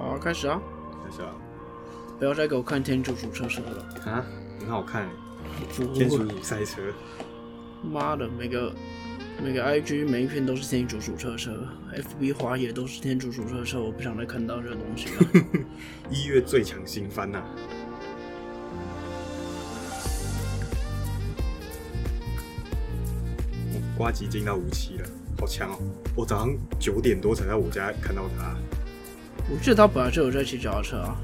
好，开始啊！开始啊！不要再给我看天竺鼠车车了，啊，很好看，天竺鼠赛车。妈的，每个每个 IG 每一篇都是天竺鼠车车，FB 滑也都是天竺鼠车车，我不想再看到这个东西了。一月最强新番呐、哦瓜吉进到五期了，好强哦！我早上九点多才在我家看到他，我记得他本来就有在骑脚踏车啊，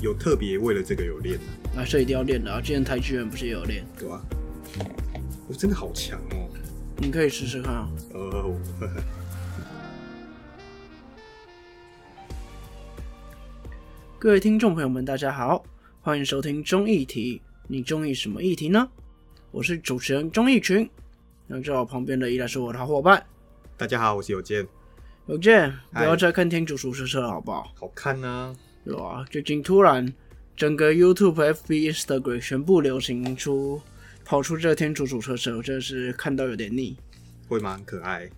有特别为了这个有练的，那这一定要练的啊！之前台剧人不是也有练？对吧、我真的好强哦！你可以试试看啊。呃，各位听众朋友们，大家好，欢迎收听中议题。你中意什么议题呢？我是主持人钟义群，那在我旁边的依然是我的好伙伴大家好，我是有健，有健。不要再看天竺鼠车车了，好不好？好看啊、有啊，最近突然整个 YouTube、FB、Instagram 全部流行出跑出这天竺鼠车车，我真的是看到有点腻。会吗？很可爱，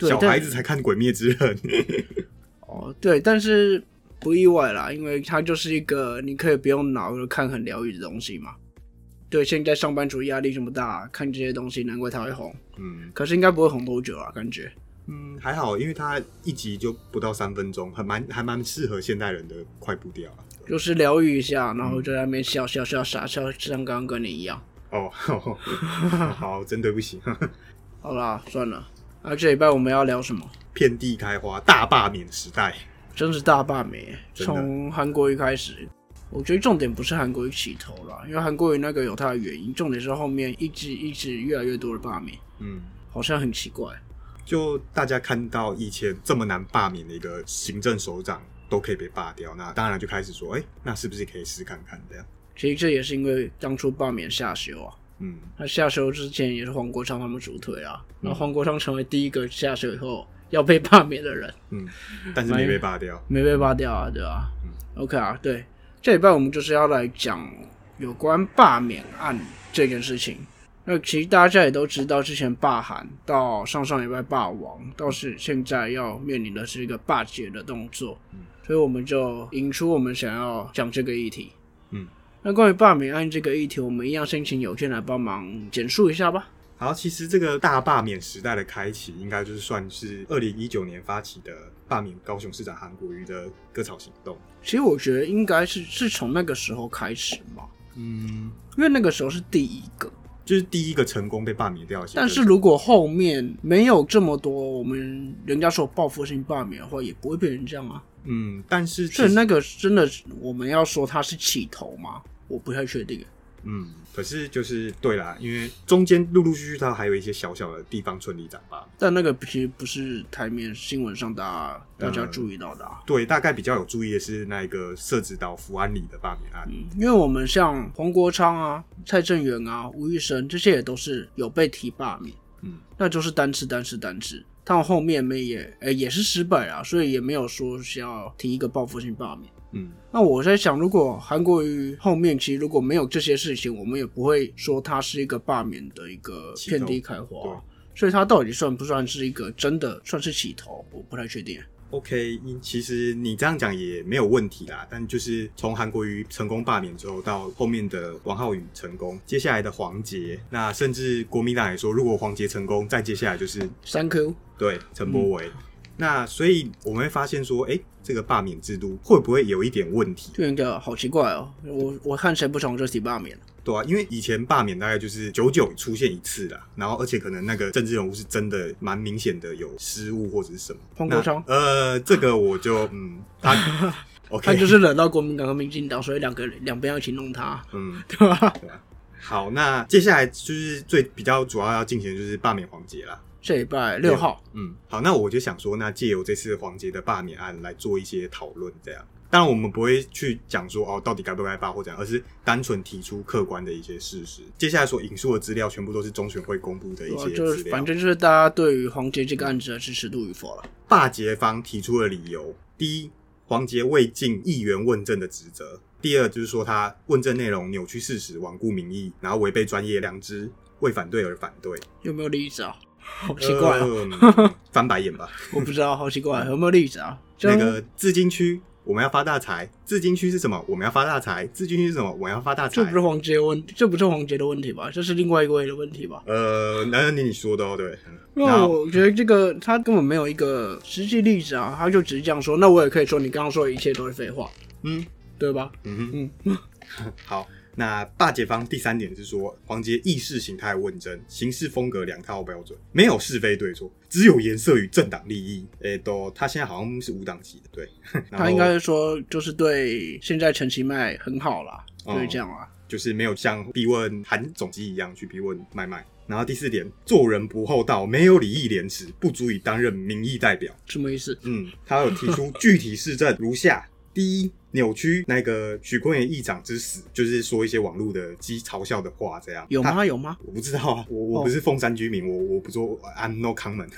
小孩子才看《鬼灭之刃》哦，对，但是不意外啦，因为它就是一个你可以不用脑就看很疗愈的东西嘛。对，现在上班族压力这么大，看这些东西，难怪它会红。嗯可是应该不会红多久啊，感觉。嗯，还好，因为它一集就不到三分钟，很蛮还蛮适合现代人的快步调啊。就是疗愈一下，然后就在那边笑笑笑傻笑，像刚刚跟你一样。哦，好，真对不起。好啦，算了。啊，这礼拜我们要聊什么？遍地开花，大罢免时代。真是大罢免，从韩国瑜开始。我觉得重点不是韩国瑜起头啦，因为韩国瑜那个有它的原因，重点是后面一直一直越来越多的罢免，嗯，好像很奇怪。就大家看到以前这么难罢免的一个行政首长都可以被罢掉，那当然就开始说，哎、那是不是可以试看看这样？其实这也是因为当初罢免夏修啊，嗯，那夏修之前也是黄国昌他们主推啊，然后黄国昌成为第一个下修以后要被罢免的人，嗯，但是没被罢掉。没被罢掉啊，对吧、OK 啊，对，这礼拜我们就是要来讲有关罢免案这件事情。那其实大家也都知道，之前罢韩到上上礼拜罢王，到是现在要面临的是一个罢解的动作，所以我们就引出我们想要讲这个议题。嗯，那关于罢免案这个议题，我们一样申请有健来帮忙简述一下吧。好，其实这个大罢免时代的开启，应该就是算是二零一九年发起的罢免高雄市长韩国瑜的割草行动。其实我觉得应该是是从那个时候开始嘛，嗯，因为那个时候是第一个。就是第一个成功被罢免掉。但是如果后面没有这么多我们人家说报复性罢免的话，也不会变成这样啊。嗯，但是其实所以那个真的是我们要说它是起头吗？我不太确定。嗯，可是就是对啦，因为中间陆陆续续他还有一些小小的地方村里长吧。但那个其实不是台面新闻上大家大家嗯注意到的啊。对，大概比较有注意的是那个涉及到福安里的罢免案。嗯，因为我们像黄国昌啊、蔡正元啊、吴玉生这些也都是有被提罢免，嗯，那就是单次单次单次，他们后面没也呃也是失败啊，所以也没有说需要提一个报复性罢免。嗯，那我在想，如果韩国瑜后面其实如果没有这些事情，我们也不会说他是一个罢免的一个遍地开花对。所以他到底算不算是一个真的算是起头，我不太确定。OK，因其实你这样讲也没有问题啦，但就是从韩国瑜成功罢免之后，到后面的王浩宇成功，接下来的黄杰，那甚至国民党也说，如果黄杰成功，再接下来就是三 Q 对陈柏维。那所以我们会发现说，哎、这个罢免制度会不会有一点问题？就应该好奇怪哦，我我看谁不爽就提罢免。对啊，因为以前罢免大概就是久久出现一次啦，然后而且可能那个政治人物是真的蛮明显的有失误或者是什么。黄国昌呃，这个我就嗯，他 OK，他就是惹到国民党和民进党，所以两个两边要一起弄他，嗯，对吧？对吧？好，那接下来就是最比较主要要进行的就是罢免环节啦。这礼拜六号，嗯，好，那我就想说，那借由这次黄杰的罢免案来做一些讨论，这样。当然，我们不会去讲说哦，到底该不该罢或怎样，而是单纯提出客观的一些事实。接下来所引述的资料，全部都是中选会公布的一些资料。反正就是大家对于黄杰这个案子的支持度与否了。罢捷方提出的理由：第一，黄杰未尽议员问政的职责；第二，就是说他问政内容扭曲事实、罔顾民意，然后违背专业良知，为反对而反对。有没有例子啊？好奇怪翻白眼吧。我不知道，好奇怪，有没有例子啊？就那个自金区我们要发大财。自金区是什么？我们要发大财。自金区是什么？我们要发大财。这不是黄杰问，这不是黄杰的问题吧？这是另外一位的问题吧？呃，那你你说的哦，对。那我觉得这个他根本没有一个实际例子啊，他就只是这样说。那我也可以说，你刚刚说的一切都是废话，嗯，对吧？嗯嗯，好。那大解方第三点是说，黄杰意识形态问政，行事风格两套标准，没有是非对错，只有颜色与政党利益。诶，都他现在好像是无党籍的，对。他应该是说，就是对现在陈其迈很好啦，就是这样啊，就是没有像逼问韩总机一样去逼问麦麦。然后第四点，做人不厚道，没有礼义廉耻，不足以担任民意代表。什么意思？嗯，他有提出具体事证如下。第一，扭曲那个许坤元议长之死，就是说一些网络的讥嘲笑的话，这样有吗？有吗？我不知道啊，我我不是凤山居民，我我不做，I'm no comment。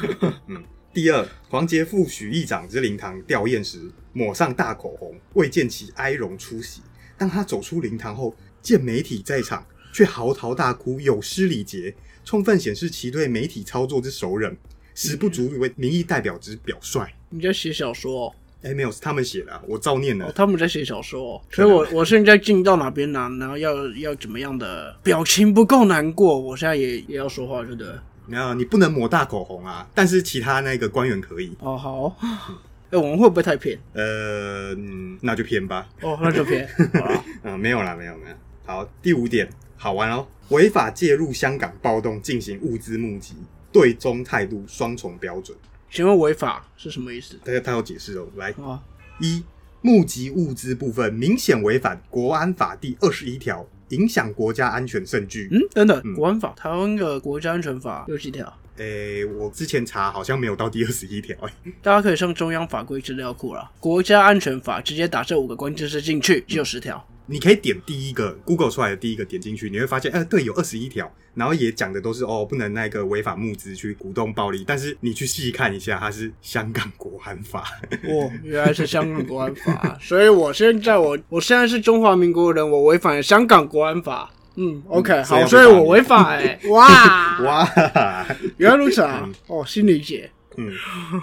嗯。第二，黄杰赴许议长之灵堂吊唁时，抹上大口红，未见其哀容出席。当他走出灵堂后，见媒体在场，却嚎啕大哭，有失礼节，充分显示其对媒体操作之熟稔，实不足以为民意代表之表率。你在写小说？哎，没有，是他们写的，我照念了。他们在写小说，所以我我现在进到哪边呢？然后要要怎么样的表情不够难过，我现在也也要说话，对不对？没有，你不能抹大口红啊，但是其他那个官员可以。哦，好。哎，我们会不会太偏？呃，那就偏吧。哦，那就偏。嗯，没有啦，没有没有。好，第五点，好玩哦，违法介入香港暴动进行物资募集，对中态度双重标准。请问违法是什么意思？大家他有解释哦。来，一募集物资部分明显违反国安法第二十一条，影响国家安全甚巨。嗯，等等，国安法，台湾的国家安全法有几条？诶，我之前查好像没有到第二十一条。大家可以上中央法规资料库了，国家安全法直接打这五个关键字进去，只有十条。你可以点第一个 Google 出来的第一个点进去，你会发现，哎，对，有二十一条，然后也讲的都是哦，不能那个违法募资去鼓动暴力。但是你去细看一下，它是香港国安法。哦，原来是香港国安法，所以我现在我我现在是中华民国人，我违反了香港国安法。嗯，OK，好，所以我违法哎，哇哇，原来如此啊，哦，新理解。嗯，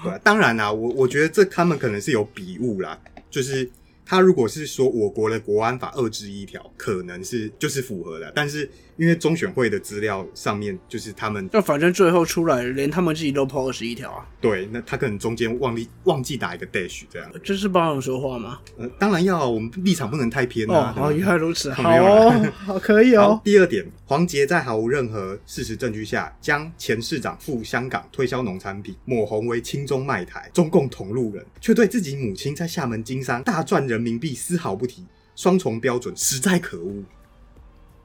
对，当然啦，我我觉得这他们可能是有笔误啦，就是。他如果是说我国的国安法二之一条，可能是就是符合的，但是因为中选会的资料上面就是他们，那反正最后出来连他们自己都破二十一条啊。对，那他可能中间忘记忘记打一个 dash 这样。这是帮我们说话吗？呃，当然要，我们立场不能太偏啊。哦，原来如此，好哦，好可以哦。第二点，黄杰在毫无任何事实证据下，将前市长赴香港推销农产品抹红为亲中卖台，中共同路人，却对自己母亲在厦门经商大赚人民币丝毫不提，双重标准实在可恶。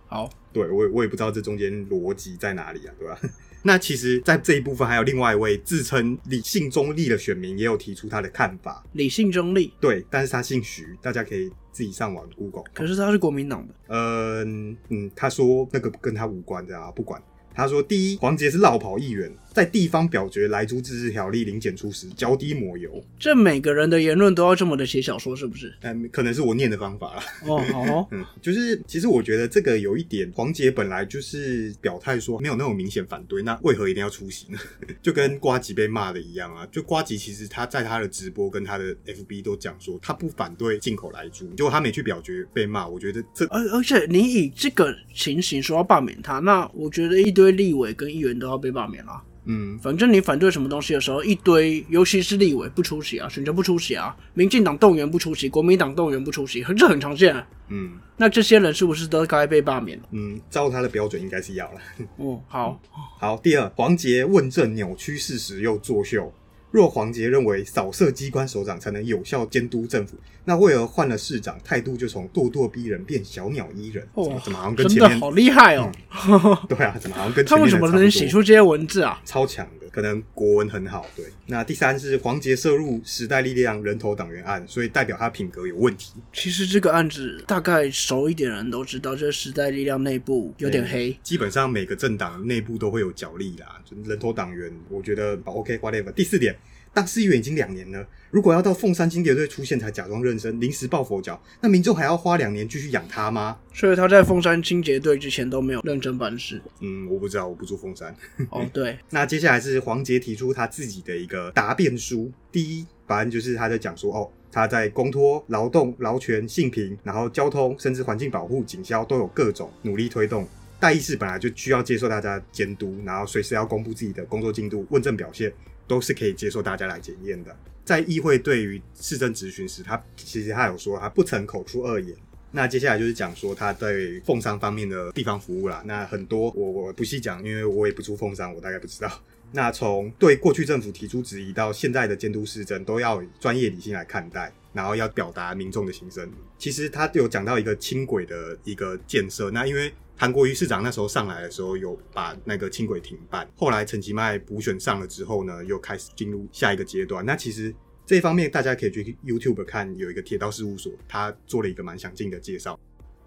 好，对我我也不知道这中间逻辑在哪里啊，对吧？那其实，在这一部分还有另外一位自称理性中立的选民，也有提出他的看法。理性中立，对，但是他姓徐，大家可以自己上网 Google。可是他是国民党的。嗯嗯，他说那个跟他无关的啊，不管。他说：“第一，黄杰是绕跑议员，在地方表决来租自治条例零检出时，脚底抹油。这每个人的言论都要这么的写小说，是不是？嗯，可能是我念的方法了。哦，好，嗯，就是其实我觉得这个有一点，黄杰本来就是表态说没有那种明显反对，那为何一定要出席呢？就跟瓜吉被骂的一样啊。就瓜吉其实他在他的直播跟他的 FB 都讲说，他不反对进口来租，结果他没去表决被骂。我觉得这而而且你以这个情形说要罢免他，那我觉得一堆。”立委跟议员都要被罢免了。嗯，反正你反对什么东西的时候，一堆，尤其是立委不出席啊，选择不出席啊，民进党动员不出席，国民党动员不出席，这很常见。嗯，那这些人是不是都该被罢免？嗯，照他的标准应该是要了。哦，好，好。第二，黄杰问政扭曲事实又作秀。若黄杰认为扫射机关首长才能有效监督政府，那为何换了市长，态度就从咄咄逼人变小鸟依人？哦，怎么好像跟前面好厉害哦？对啊，怎么好像跟他为什么能写出这些文字啊？超强的，可能国文很好。对，那第三是黄杰涉入时代力量人头党员案，所以代表他品格有问题。其实这个案子大概熟一点人都知道，这时代力量内部有点黑。基本上每个政党内部都会有角力啦，人头党员，我觉得 OK whatever。第四点。当市议员已经两年了，如果要到凤山清洁队出现才假装认真，临时抱佛脚，那民众还要花两年继续养他吗？所以他在凤山清洁队之前都没有认真办事。嗯，我不知道，我不住凤山。哦，对，那接下来是黄杰提出他自己的一个答辩书，第一，反正就是他在讲说，哦，他在公托、劳动、劳权、性平，然后交通，甚至环境保护、警消都有各种努力推动。代议士本来就需要接受大家监督，然后随时要公布自己的工作进度、问政表现，都是可以接受大家来检验的。在议会对于市政质询时，他其实他有说他不曾口出恶言。那接下来就是讲说他对凤山方面的地方服务啦。那很多我我不细讲，因为我也不出凤山，我大概不知道。那从对过去政府提出质疑到现在的监督市政，都要以专业理性来看待，然后要表达民众的心声。其实他有讲到一个轻轨的一个建设，那因为。韩国瑜市长那时候上来的时候，有把那个轻轨停办。后来陈其迈补选上了之后呢，又开始进入下一个阶段。那其实这一方面，大家可以去 YouTube 看，有一个铁道事务所，他做了一个蛮详尽的介绍。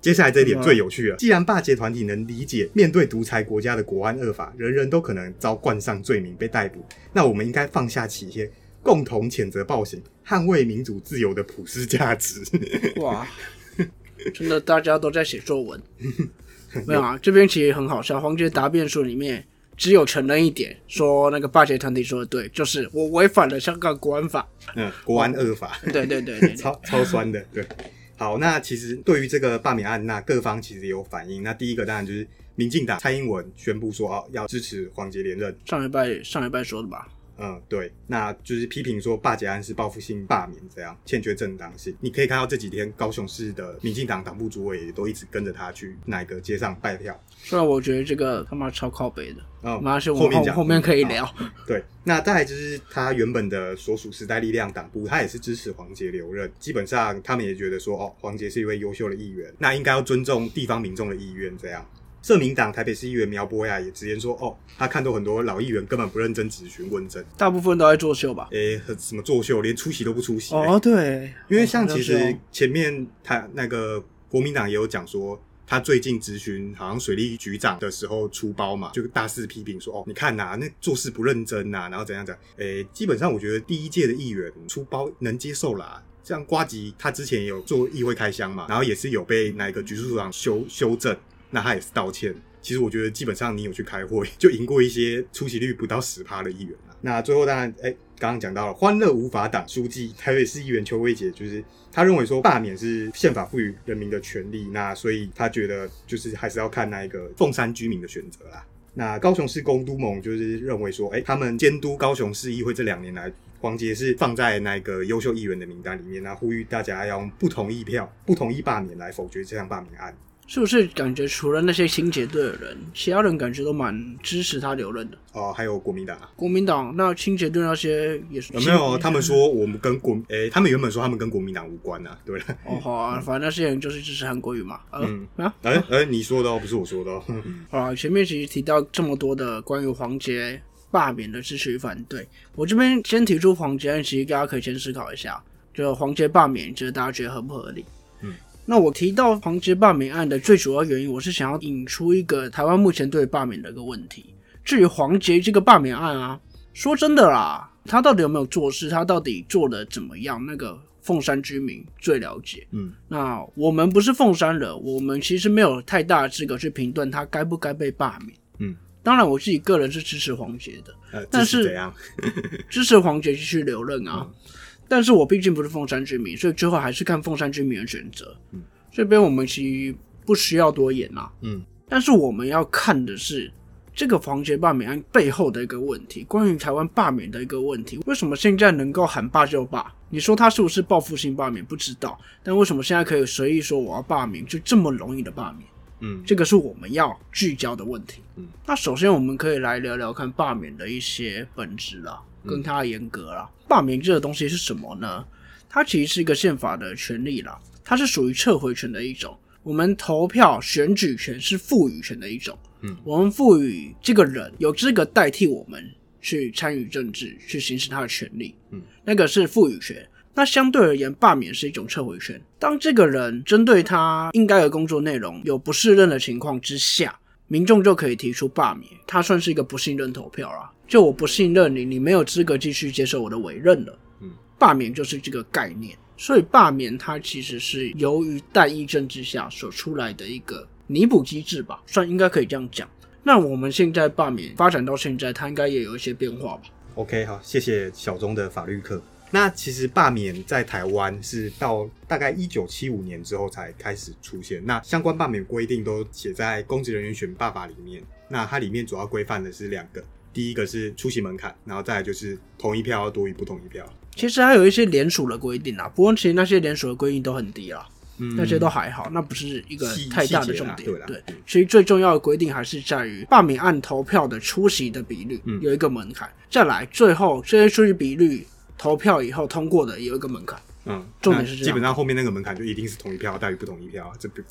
接下来这一点最有趣了，既然霸捷团体能理解面对独裁国家的国安恶法，人人都可能遭冠上罪名被逮捕，那我们应该放下企业，共同谴责暴行，捍卫民主自由的普世价值。哇，真的大家都在写作文。没有啊，这边其实很好笑。黄杰答辩书里面只有承认一点，说那个霸权团体说的对，就是我违反了香港国安法。嗯，国安恶法。对对对，超超酸的。对，好，那其实对于这个罢免案，那各方其实有反应。那第一个当然就是民进党蔡英文宣布说，哦，要支持黄杰连任。上礼拜上礼拜说的吧。嗯，对，那就是批评说罢捷案是报复性罢免，这样欠缺正当性。你可以看到这几天高雄市的民进党党部主委也都一直跟着他去哪个街上拜票。虽然我觉得这个他妈超靠北的，嗯，马上后面讲后面可以聊。对，那再来就是他原本的所属时代力量党部，他也是支持黄杰留任。基本上他们也觉得说，哦，黄杰是一位优秀的议员，那应该要尊重地方民众的意愿，这样。社民党台北市议员苗博雅也直言说：“哦，他看到很多老议员根本不认真质询问政，大部分都在作秀吧？诶，什么作秀，连出席都不出席。哦，对，因为像其实前面他那个国民党也有讲说，他最近质询好像水利局长的时候出包嘛，就大肆批评说：哦，你看呐，那做事不认真呐，然后怎样怎样。诶，基本上我觉得第一届的议员出包能接受啦。像瓜吉他之前也有做议会开箱嘛，然后也是有被那个局处长修修正。”那他也是道歉。其实我觉得基本上你有去开会，就赢过一些出席率不到十趴的议员了。那最后当然，哎，刚刚讲到了欢乐无法党书记台北市议员邱威杰，就是他认为说罢免是宪法赋予人民的权利，那所以他觉得就是还是要看那一个凤山居民的选择啦。那高雄市公都盟就是认为说，哎，他们监督高雄市议会这两年来，黄杰是放在那个优秀议员的名单里面，那呼吁大家要用不同意票、不同意罢免来否决这项罢免案。是不是感觉除了那些清洁队的人，其他人感觉都蛮支持他留任的？哦，还有国民党。国民党那清洁队那些也是没有，他们说我们跟国诶，他们原本说他们跟国民党无关啊，对哦，好啊，反正那些人就是支持韩国瑜嘛。嗯啊，哎哎，你说的哦，不是我说的。哦 好啊，前面其实提到这么多的关于黄杰罢免的支持与反对，我这边先提出黄杰，其实大家可以先思考一下，就黄杰罢免，就是大家觉得合不合理？那我提到黄杰罢免案的最主要原因，我是想要引出一个台湾目前对罢免的一个问题。至于黄杰这个罢免案啊，说真的啦，他到底有没有做事，他到底做的怎么样，那个凤山居民最了解。嗯，那我们不是凤山人，我们其实没有太大的资格去评断他该不该被罢免。嗯，当然我自己个人是支持黄杰的，呃，但是 支持黄杰继续留任啊？但是我毕竟不是凤山居民，所以最后还是看凤山居民的选择。嗯，这边我们其实不需要多言啦。嗯，但是我们要看的是这个黄杰罢免案背后的一个问题，关于台湾罢免的一个问题。为什么现在能够喊罢就罢？你说他是不是报复性罢免？不知道。但为什么现在可以随意说我要罢免，就这么容易的罢免？嗯，这个是我们要聚焦的问题。嗯，那首先我们可以来聊聊看罢免的一些本质啦。跟它严格了，罢免这个东西是什么呢？它其实是一个宪法的权利啦，它是属于撤回权的一种。我们投票选举权是赋予权的一种，嗯，我们赋予这个人有资格代替我们去参与政治，去行使他的权利，嗯，那个是赋予权。那相对而言，罢免是一种撤回权。当这个人针对他应该的工作内容有不适任的情况之下，民众就可以提出罢免，他算是一个不信任投票啦。就我不信任你，你没有资格继续接受我的委任了。嗯，罢免就是这个概念，所以罢免它其实是由于代议政治下所出来的一个弥补机制吧，算应该可以这样讲。那我们现在罢免发展到现在，它应该也有一些变化吧？OK，好，谢谢小钟的法律课。那其实罢免在台湾是到大概一九七五年之后才开始出现。那相关罢免规定都写在《公职人员选罢法》里面。那它里面主要规范的是两个，第一个是出席门槛，然后再来就是同一票要多于不同一票。其实还有一些联署的规定啊，不过其实那些联署的规定都很低啦，嗯那些都还好，那不是一个太大的重点。对对嗯，其实最重要的规定还是在于罢免案投票的出席的比率嗯有一个门槛，再来最后这些出席比率投票以后通过的有一个门槛。嗯，重点是这样基本上后面那个门槛就一定是同一票大于不同一票，这不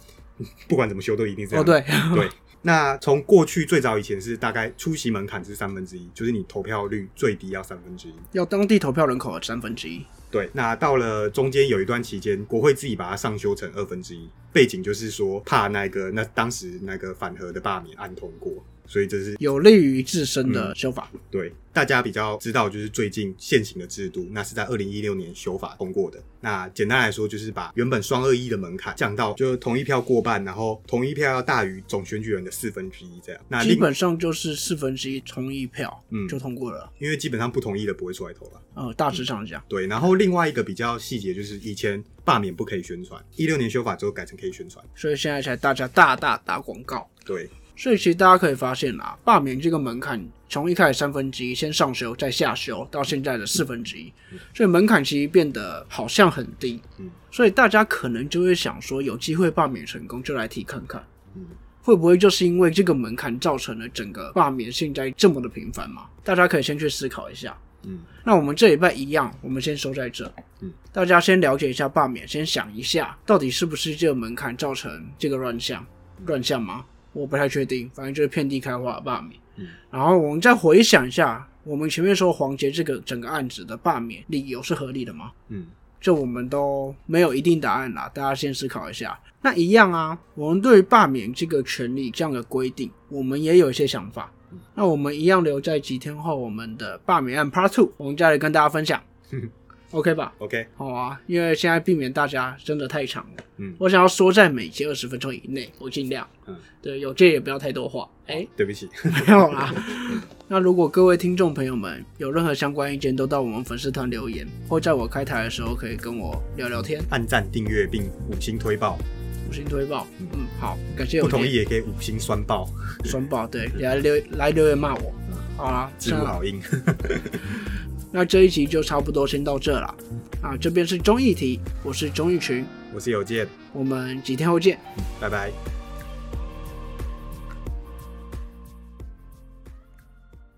不管怎么修都一定这样。哦，对，对，那从过去最早以前是大概出席门槛是三分之一，就是你投票率最低要三分之一。要当地投票人口的三分之一。对，那到了中间有一段期间，国会自己把它上修成二分之一，背景就是说怕那个那当时那个反核的罢免案通过，所以这是有利于自身的修法。对大家比较知道，就是最近现行的制度，那是在二零一六年修法通过的。那简单来说，就是把原本双二一的门槛降到就是同一票过半，然后同一票要大于总选举人的四分之一这样。那基本上就是四分之一同意票，嗯就通过了。因为基本上不同意的不会出来投了。呃，大致上讲，对，然后另外一个比较细节就是以前罢免不可以宣传，一六年修法之后改成可以宣传。所以现在才大家大大打广告。对，所以其实大家可以发现啦，罢免这个门槛从一开始三分之一先上修再下修，到现在的四分之一，所以门槛其实变得好像很低。嗯，所以大家可能就会想说，有机会罢免成功就来提看看，嗯，会不会就是因为这个门槛造成了整个罢免现在这么的频繁嘛？大家可以先去思考一下。嗯，那我们这礼拜一样，我们先收在这。嗯，大家先了解一下罢免，先想一下，到底是不是这个门槛造成这个乱象？乱象吗？我不太确定，反正就是遍地开花的罢免。嗯，然后我们再回想一下，我们前面说黄杰这个整个案子的罢免理由是合理的吗？嗯，这我们都没有一定答案啦，大家先思考一下。那一样啊，我们对于罢免这个权利这样的规定，我们也有一些想法。那我们一样留在几天后我们的罢免案 Part Two，我们再来跟大家分享 ，OK 吧？OK，好啊，因为现在避免大家真的太长了，嗯我想要缩在每节二十分钟以内，我尽量。嗯，对，有借也不要太多话。哎、对不起，没有啦。那如果各位听众朋友们有任何相关意见，都到我们粉丝团留言，或在我开台的时候可以跟我聊聊天，按赞、订阅并五星推爆，五星推爆。嗯，好，感谢有不同意也可以五星酸爆，酸爆，对，来留来留言骂我。好啦，字幕好硬。那这一集就差不多先到这了。啊，这边是综艺题，我是综艺群，我是有健，我们几天后见。拜拜。